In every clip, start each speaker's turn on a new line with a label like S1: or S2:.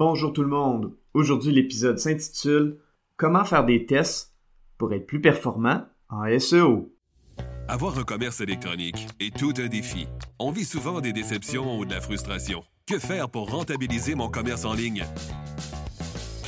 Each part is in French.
S1: Bonjour tout le monde. Aujourd'hui, l'épisode s'intitule Comment faire des tests pour être plus performant en SEO.
S2: Avoir un commerce électronique est tout un défi. On vit souvent des déceptions ou de la frustration. Que faire pour rentabiliser mon commerce en ligne?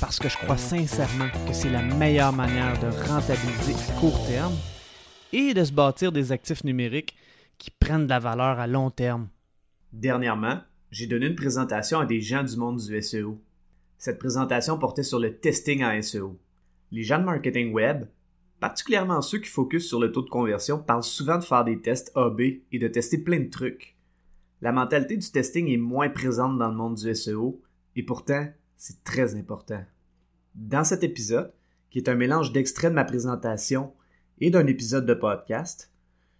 S3: Parce que je crois sincèrement que c'est la meilleure manière de rentabiliser à court terme et de se bâtir des actifs numériques qui prennent de la valeur à long terme.
S1: Dernièrement, j'ai donné une présentation à des gens du monde du SEO. Cette présentation portait sur le testing en SEO. Les gens de marketing web, particulièrement ceux qui focusent sur le taux de conversion, parlent souvent de faire des tests AB et de tester plein de trucs. La mentalité du testing est moins présente dans le monde du SEO et pourtant, c'est très important. Dans cet épisode, qui est un mélange d'extraits de ma présentation et d'un épisode de podcast,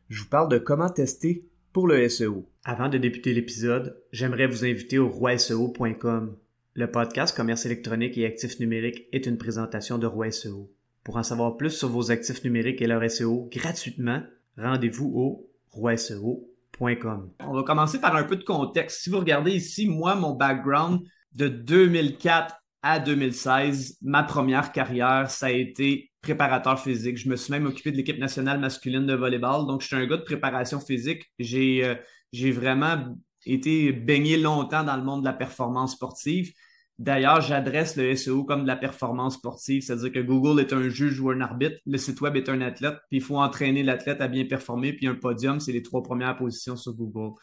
S1: je vous parle de comment tester pour le SEO. Avant de débuter l'épisode, j'aimerais vous inviter au roiseo.com. Le podcast Commerce électronique et actifs numériques est une présentation de Roi SEO. Pour en savoir plus sur vos actifs numériques et leur SEO gratuitement, rendez-vous au roiseo.com. On va commencer par un peu de contexte. Si vous regardez ici, moi, mon background de 2004 à 2016, ma première carrière, ça a été préparateur physique. Je me suis même occupé de l'équipe nationale masculine de volleyball. Donc, je suis un gars de préparation physique. J'ai euh, vraiment été baigné longtemps dans le monde de la performance sportive. D'ailleurs, j'adresse le SEO comme de la performance sportive, c'est-à-dire que Google est un juge ou un arbitre, le site web est un athlète, puis il faut entraîner l'athlète à bien performer, puis un podium, c'est les trois premières positions sur Google.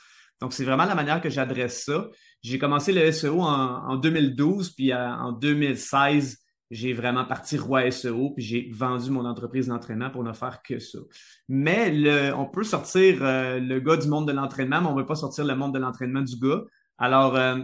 S1: Donc, c'est vraiment la manière que j'adresse ça. J'ai commencé le SEO en, 2012, puis en 2016, j'ai vraiment parti roi SEO, puis j'ai vendu mon entreprise d'entraînement pour ne faire que ça. Mais on peut sortir euh, le gars du monde de l'entraînement, mais on ne veut pas sortir le monde de l'entraînement du gars. Alors, euh,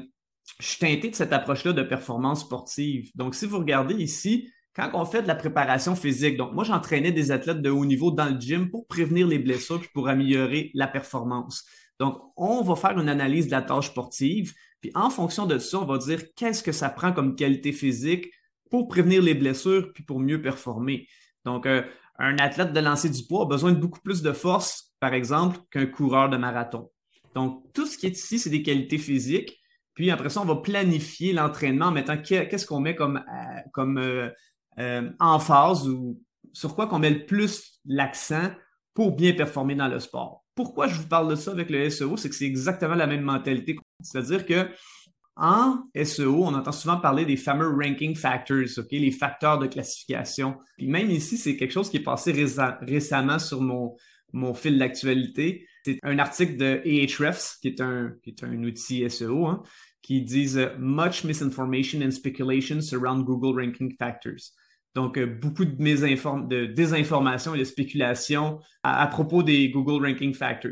S1: je suis teinté de cette approche-là de performance sportive. Donc, si vous regardez ici, quand on fait de la préparation physique, donc moi, j'entraînais des athlètes de haut niveau dans le gym pour prévenir les blessures puis pour améliorer la performance. Donc, on va faire une analyse de la tâche sportive, puis en fonction de ça, on va dire qu'est-ce que ça prend comme qualité physique, pour prévenir les blessures puis pour mieux performer. Donc, euh, un athlète de lancer du poids a besoin de beaucoup plus de force, par exemple, qu'un coureur de marathon. Donc, tout ce qui est ici, c'est des qualités physiques. Puis après ça, on va planifier l'entraînement en mettant qu'est-ce qu'on met comme, euh, comme euh, emphase ou sur quoi qu'on met le plus l'accent pour bien performer dans le sport. Pourquoi je vous parle de ça avec le SEO? C'est que c'est exactement la même mentalité. C'est-à-dire que en SEO, on entend souvent parler des fameux ranking factors, les facteurs de classification. Même ici, c'est quelque chose qui est passé récemment sur mon, fil d'actualité. C'est un article de Ahrefs, qui est un, qui est outil SEO, hein, qui dit Much misinformation and speculation surround Google ranking factors. Donc, euh, beaucoup de, désinformation et de spéculation à propos des Google ranking factors.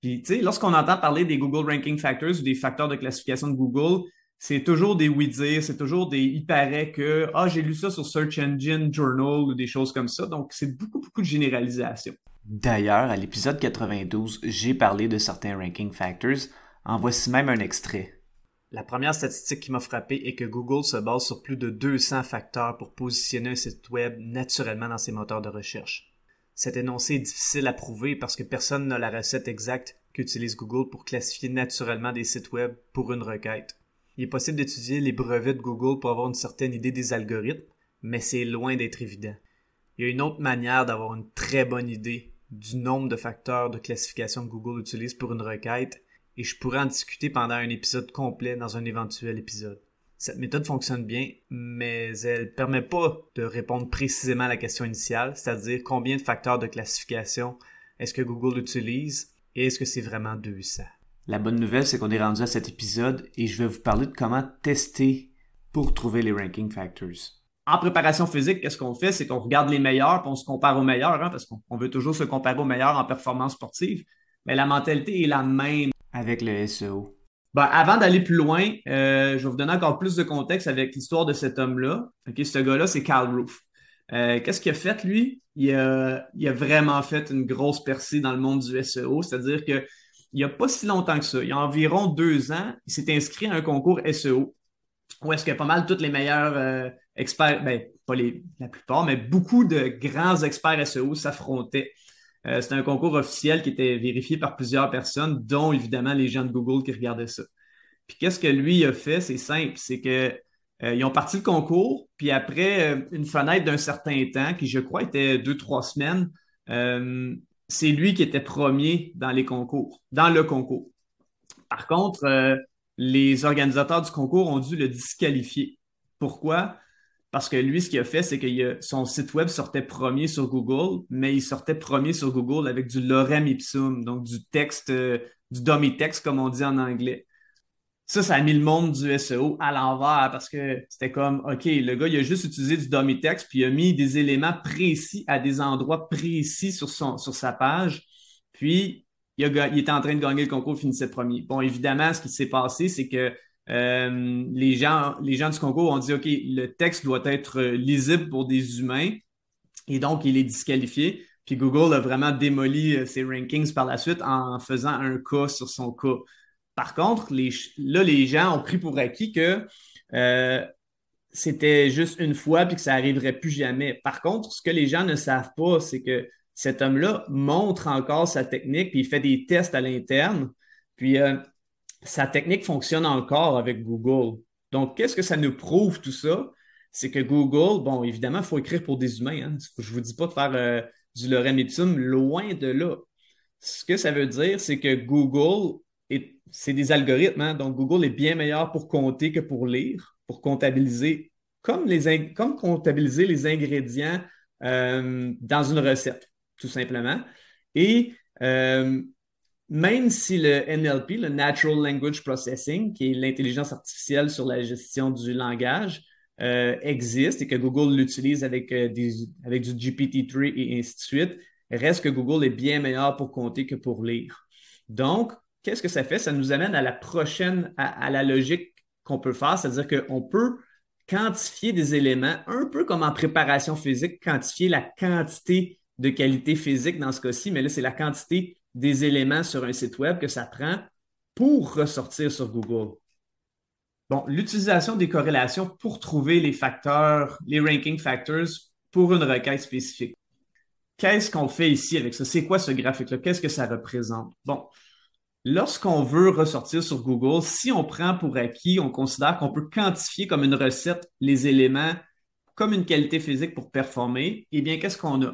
S1: Puis, tu sais, lorsqu'on entend parler des Google Ranking Factors ou des facteurs de classification de Google, c'est toujours des oui-dire, c'est toujours des il paraît que, ah, j'ai lu ça sur Search Engine Journal ou des choses comme ça. Donc, c'est beaucoup, beaucoup de généralisation.
S4: D'ailleurs, à l'épisode 92, j'ai parlé de certains ranking factors. En voici même un extrait.
S1: La première statistique qui m'a frappé est que Google se base sur plus de 200 facteurs pour positionner un site web naturellement dans ses moteurs de recherche. Cet énoncé est difficile à prouver parce que personne n'a la recette exacte qu'utilise Google pour classifier naturellement des sites web pour une requête. Il est possible d'étudier les brevets de Google pour avoir une certaine idée des algorithmes, mais c'est loin d'être évident. Il y a une autre manière d'avoir une très bonne idée du nombre de facteurs de classification que Google utilise pour une requête, et je pourrais en discuter pendant un épisode complet dans un éventuel épisode. Cette méthode fonctionne bien, mais elle ne permet pas de répondre précisément à la question initiale, c'est-à-dire combien de facteurs de classification est-ce que Google utilise et est-ce que c'est vraiment 200.
S4: La bonne nouvelle, c'est qu'on est rendu à cet épisode et je vais vous parler de comment tester pour trouver les ranking factors.
S1: En préparation physique, qu'est-ce qu'on fait? C'est qu'on regarde les meilleurs et on se compare aux meilleurs, hein, parce qu'on veut toujours se comparer aux meilleurs en performance sportive. Mais la mentalité est la même.
S4: Avec le SEO.
S1: Avant d'aller plus loin, euh, je vais vous donner encore plus de contexte avec l'histoire de cet homme-là. Ce gars-là, c'est Carl Roof. Euh, qu'est-ce qu'il a fait, lui? Il a, vraiment fait une grosse percée dans le monde du SEO, c'est-à-dire que il n'y a pas si longtemps que ça, il y a environ deux ans, il s'est inscrit à un concours SEO où est-ce que pas mal tous les meilleurs euh, experts, ben, pas les, la plupart, mais beaucoup de grands experts SEO s'affrontaient. Euh, C'était un concours officiel qui était vérifié par plusieurs personnes, dont évidemment les gens de Google qui regardaient ça. Puis qu'est-ce que lui a fait? C'est simple, c'est que euh, ils ont parti le concours, puis après euh, une fenêtre d'un certain temps, qui je crois était deux, trois semaines, euh, c'est lui qui était premier dans les concours, dans le concours. Par contre, les organisateurs du concours ont dû le disqualifier. Pourquoi? Parce que lui, ce qu'il a fait, c'est que son site web sortait premier sur Google, mais il sortait premier sur Google avec du lorem ipsum, donc du texte, du dummy text, comme on dit en anglais. Ça, ça a mis le monde du SEO à l'envers parce que c'était comme, OK, le gars, il a juste utilisé du dummy text puis il a mis des éléments précis à des endroits précis sur, son, sur sa page. Puis, il, a, il était en train de gagner le concours, il finissait premier. Bon, évidemment, ce qui s'est passé, c'est que euh, les, gens, les gens du concours ont dit, OK, le texte doit être lisible pour des humains et donc il est disqualifié. Puis Google a vraiment démoli euh, ses rankings par la suite en faisant un cas sur son cas. Par contre, là, les gens ont pris pour acquis que euh, c'était juste une fois puis que ça n'arriverait plus jamais. Par contre, ce que les gens ne savent pas, c'est que cet homme-là montre encore sa technique puis il fait des tests à l'interne. Puis euh, sa technique fonctionne encore avec Google. Donc, qu'est-ce que ça nous prouve tout ça? C'est que Google, bon, évidemment, il faut écrire pour des humains. Hein. Je ne vous dis pas de faire euh, du lorem ipsum, loin de là. Ce que ça veut dire, c'est que Google c'est des algorithmes, hein. donc Google est bien meilleur pour compter que pour lire, pour comptabiliser, comme, comptabiliser les ingrédients euh, dans une recette, tout simplement. Et euh, même si le NLP, le Natural Language Processing, qui est l'intelligence artificielle sur la gestion du langage, euh, existe et que Google l'utilise avec, avec du GPT-3 et ainsi de suite, reste que Google est bien meilleur pour compter que pour lire. Donc, qu'est-ce que ça fait? Ça nous amène à la prochaine, à, la logique qu'on peut faire, c'est-à-dire qu'on peut quantifier des éléments, un peu comme en préparation physique, quantifier la quantité de qualité physique dans ce cas-ci, mais là, c'est la quantité des éléments sur un site web que ça prend pour ressortir sur Google. Bon, l'utilisation des corrélations pour trouver les facteurs, les ranking factors pour une requête spécifique. Qu'est-ce qu'on fait ici avec ça? C'est quoi ce graphique-là? Qu'est-ce que ça représente? Bon, lorsqu'on veut ressortir sur Google, si on prend pour acquis, on considère qu'on peut quantifier comme une recette les éléments comme une qualité physique pour performer, eh bien, qu'est-ce qu'on a?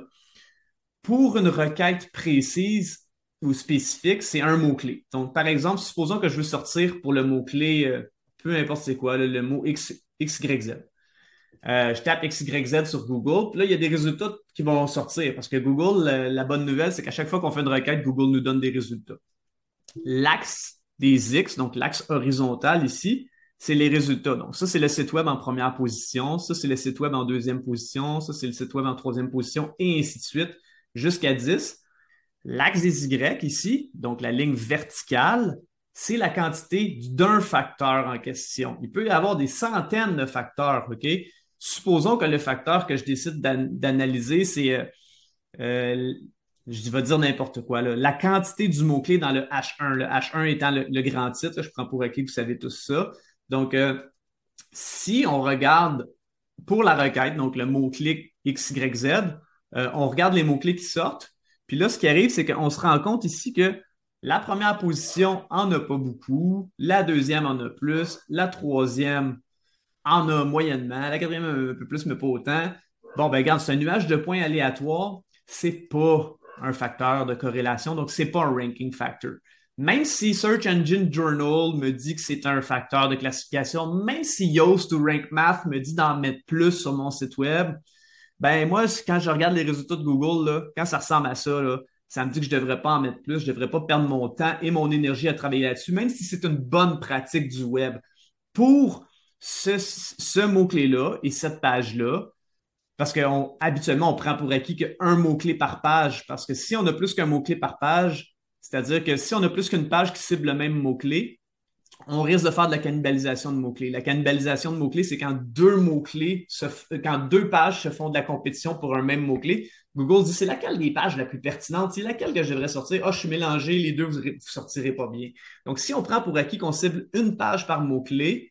S1: Pour une requête précise ou spécifique, c'est un mot-clé. Donc, par exemple, supposons que je veux sortir pour le mot-clé, euh, peu importe c'est quoi, le mot X, XYZ. Euh, je tape XYZ sur Google, puis là, il y a des résultats qui vont sortir parce que Google, la bonne nouvelle, c'est qu'à chaque fois qu'on fait une requête, Google nous donne des résultats l'axe des X, donc l'axe horizontal ici, c'est les résultats. Donc, ça, c'est le site web en première position, ça, c'est le site web en deuxième position, ça, c'est le site web en troisième position, et ainsi de suite, jusqu'à 10. L'axe des Y ici, donc la ligne verticale, c'est la quantité d'un facteur en question. Il peut y avoir des centaines de facteurs, OK? Supposons que le facteur que je décide d'analyser, c'est euh, euh, je vais dire n'importe quoi, la quantité du mot-clé dans le H1, le H1 étant le, grand titre, je prends pour acquis vous savez tous ça. Donc, euh, si on regarde pour la requête, donc le mot-clé XYZ, on regarde les mots-clés qui sortent. Puis là, ce qui arrive, c'est qu'on se rend compte ici que la première position en a pas beaucoup, la deuxième en a plus, la troisième en a moyennement, la quatrième un peu plus, mais pas autant. Bon, ben regarde, c'est un nuage de points aléatoires. C'est pas un facteur de corrélation, donc ce n'est pas un ranking factor. Même si Search Engine Journal me dit que c'est un facteur de classification, même si Yoast ou Rank Math me dit d'en mettre plus sur mon site web, ben moi, quand je regarde les résultats de Google, là, quand ça ressemble à ça, là, ça me dit que je ne devrais pas en mettre plus, je ne devrais pas perdre mon temps et mon énergie à travailler là-dessus, même si c'est une bonne pratique du web. Pour ce, mot-clé-là et cette page-là, parce qu'habituellement, on, on prend pour acquis qu'un mot-clé par page. Parce que si on a plus qu'un mot-clé par page, c'est-à-dire que si on a plus qu'une page qui cible le même mot-clé, on risque de faire de la cannibalisation de mots-clés. La cannibalisation de mots-clés, c'est quand deux mots-clés, quand deux pages se font de la compétition pour un même mot-clé. Google dit c'est laquelle des pages la plus pertinente, c'est laquelle que je devrais sortir? Ah, oh, je suis mélangé, les deux, vous ne sortirez pas bien. Donc, si on prend pour acquis qu'on cible une page par mot-clé,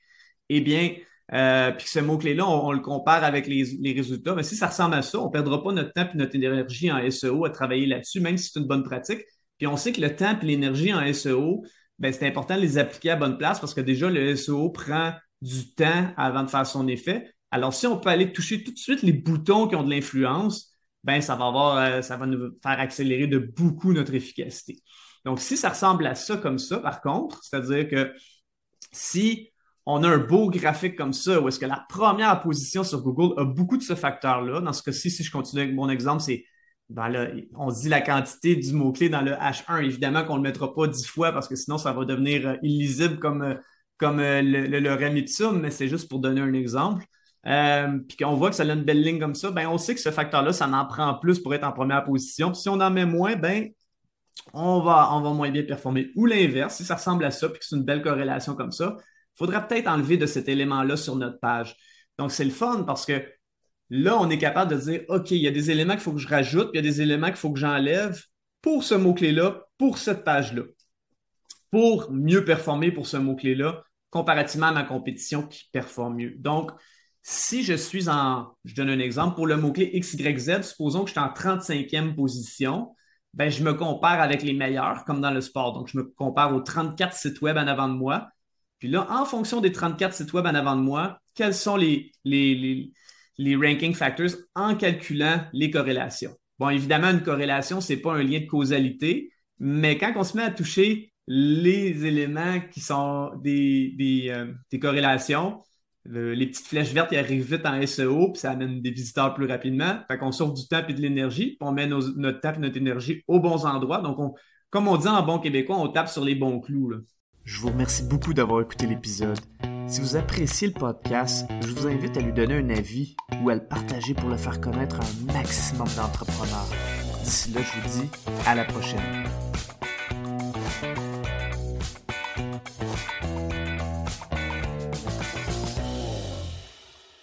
S1: eh bien, euh, puis que ce mot-clé-là, on, le compare avec les, résultats, mais si ça ressemble à ça, on ne perdra pas notre temps et notre énergie en SEO à travailler là-dessus, même si c'est une bonne pratique. Puis on sait que le temps et l'énergie en SEO, ben, c'est important de les appliquer à bonne place parce que déjà, le SEO prend du temps avant de faire son effet. Alors, si on peut aller toucher tout de suite les boutons qui ont de l'influence, ben, ça va avoir, euh, ça va nous faire accélérer de beaucoup notre efficacité. Donc, si ça ressemble à ça comme ça, par contre, c'est-à-dire que si on a un beau graphique comme ça, où est-ce que la première position sur Google a beaucoup de ce facteur-là, dans ce cas-ci, si je continue avec mon exemple, c'est on dit la quantité du mot-clé dans le H1. Évidemment qu'on ne le mettra pas dix fois parce que sinon, ça va devenir euh, illisible comme, euh, comme euh, le, le, le mais c'est juste pour donner un exemple. puis qu'on voit que ça a une belle ligne comme ça, ben on sait que ce facteur-là, ça en prend plus pour être en première position. Puis si on en met moins, ben on va, on va moins bien performer. Ou l'inverse, si ça ressemble à ça, puis que c'est une belle corrélation comme ça, il faudra peut-être enlever de cet élément-là sur notre page. Donc, c'est le fun parce que Là, on est capable de dire, OK, il y a des éléments qu'il faut que je rajoute, puis il y a des éléments qu'il faut que j'enlève pour ce mot-clé-là, pour cette page-là, pour mieux performer pour ce mot-clé-là, comparativement à ma compétition qui performe mieux. Donc, si je suis en, je donne un exemple, pour le mot-clé XYZ, supposons que je suis en 35e position, ben, je me compare avec les meilleurs, comme dans le sport. Donc, je me compare aux 34 sites web en avant de moi. Puis là, en fonction des 34 sites web en avant de moi, quels sont les, ranking factors en calculant les corrélations. Bon, évidemment, une corrélation, ce n'est pas un lien de causalité, mais quand on se met à toucher les éléments qui sont des, des, euh, corrélations, les petites flèches vertes arrivent vite en SEO, puis ça amène des visiteurs plus rapidement. Fait qu'on sauve du temps et de l'énergie, puis on met notre temps et notre énergie aux bons endroits. Donc, on, comme on dit en bon québécois, on tape sur les bons clous.
S4: Je vous remercie beaucoup d'avoir écouté l'épisode. Si vous appréciez le podcast, je vous invite à lui donner un avis ou à le partager pour le faire connaître à un maximum d'entrepreneurs. D'ici là, je vous dis à la prochaine.